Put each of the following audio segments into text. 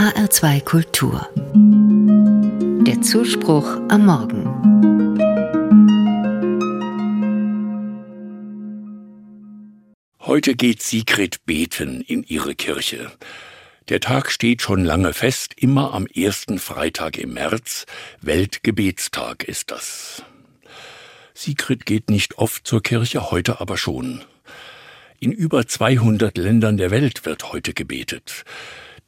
HR2 Kultur. Der Zuspruch am Morgen. Heute geht Sigrid beten in ihre Kirche. Der Tag steht schon lange fest, immer am ersten Freitag im März. Weltgebetstag ist das. Sigrid geht nicht oft zur Kirche, heute aber schon. In über 200 Ländern der Welt wird heute gebetet.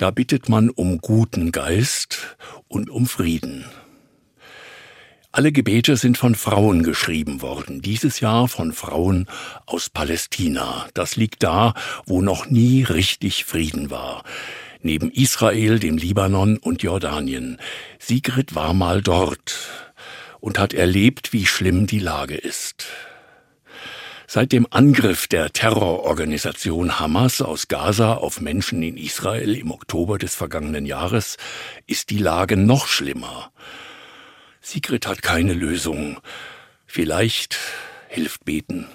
Da bittet man um guten Geist und um Frieden. Alle Gebete sind von Frauen geschrieben worden, dieses Jahr von Frauen aus Palästina. Das liegt da, wo noch nie richtig Frieden war. Neben Israel, dem Libanon und Jordanien. Sigrid war mal dort und hat erlebt, wie schlimm die Lage ist. Seit dem Angriff der Terrororganisation Hamas aus Gaza auf Menschen in Israel im Oktober des vergangenen Jahres ist die Lage noch schlimmer. Sigrid hat keine Lösung. Vielleicht hilft Beten.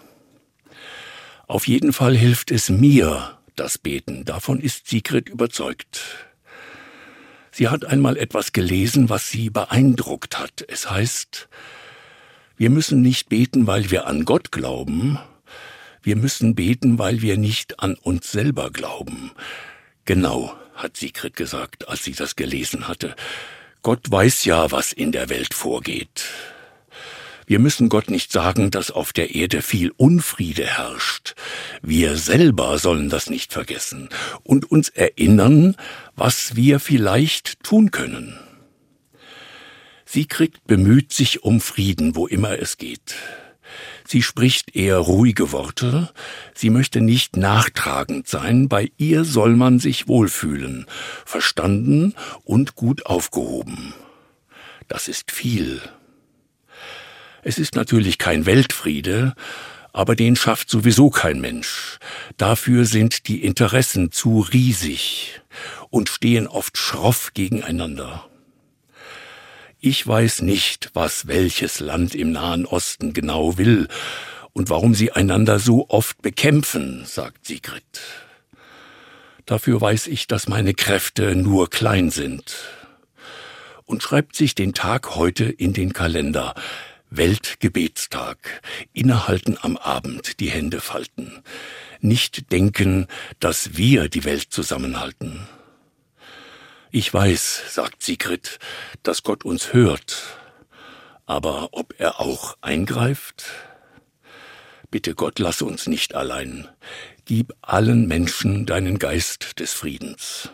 Auf jeden Fall hilft es mir, das Beten. Davon ist Sigrid überzeugt. Sie hat einmal etwas gelesen, was sie beeindruckt hat. Es heißt, wir müssen nicht beten, weil wir an Gott glauben, wir müssen beten, weil wir nicht an uns selber glauben. Genau, hat Sigrid gesagt, als sie das gelesen hatte. Gott weiß ja, was in der Welt vorgeht. Wir müssen Gott nicht sagen, dass auf der Erde viel Unfriede herrscht. Wir selber sollen das nicht vergessen und uns erinnern, was wir vielleicht tun können. Sigrid bemüht sich um Frieden, wo immer es geht. Sie spricht eher ruhige Worte, sie möchte nicht nachtragend sein, bei ihr soll man sich wohlfühlen, verstanden und gut aufgehoben. Das ist viel. Es ist natürlich kein Weltfriede, aber den schafft sowieso kein Mensch. Dafür sind die Interessen zu riesig und stehen oft schroff gegeneinander. Ich weiß nicht, was welches Land im Nahen Osten genau will und warum sie einander so oft bekämpfen, sagt Sigrid. Dafür weiß ich, dass meine Kräfte nur klein sind. Und schreibt sich den Tag heute in den Kalender. Weltgebetstag. Innehalten am Abend, die Hände falten. Nicht denken, dass wir die Welt zusammenhalten. Ich weiß, sagt Sigrid, dass Gott uns hört, aber ob er auch eingreift? Bitte Gott, lass uns nicht allein. Gib allen Menschen deinen Geist des Friedens.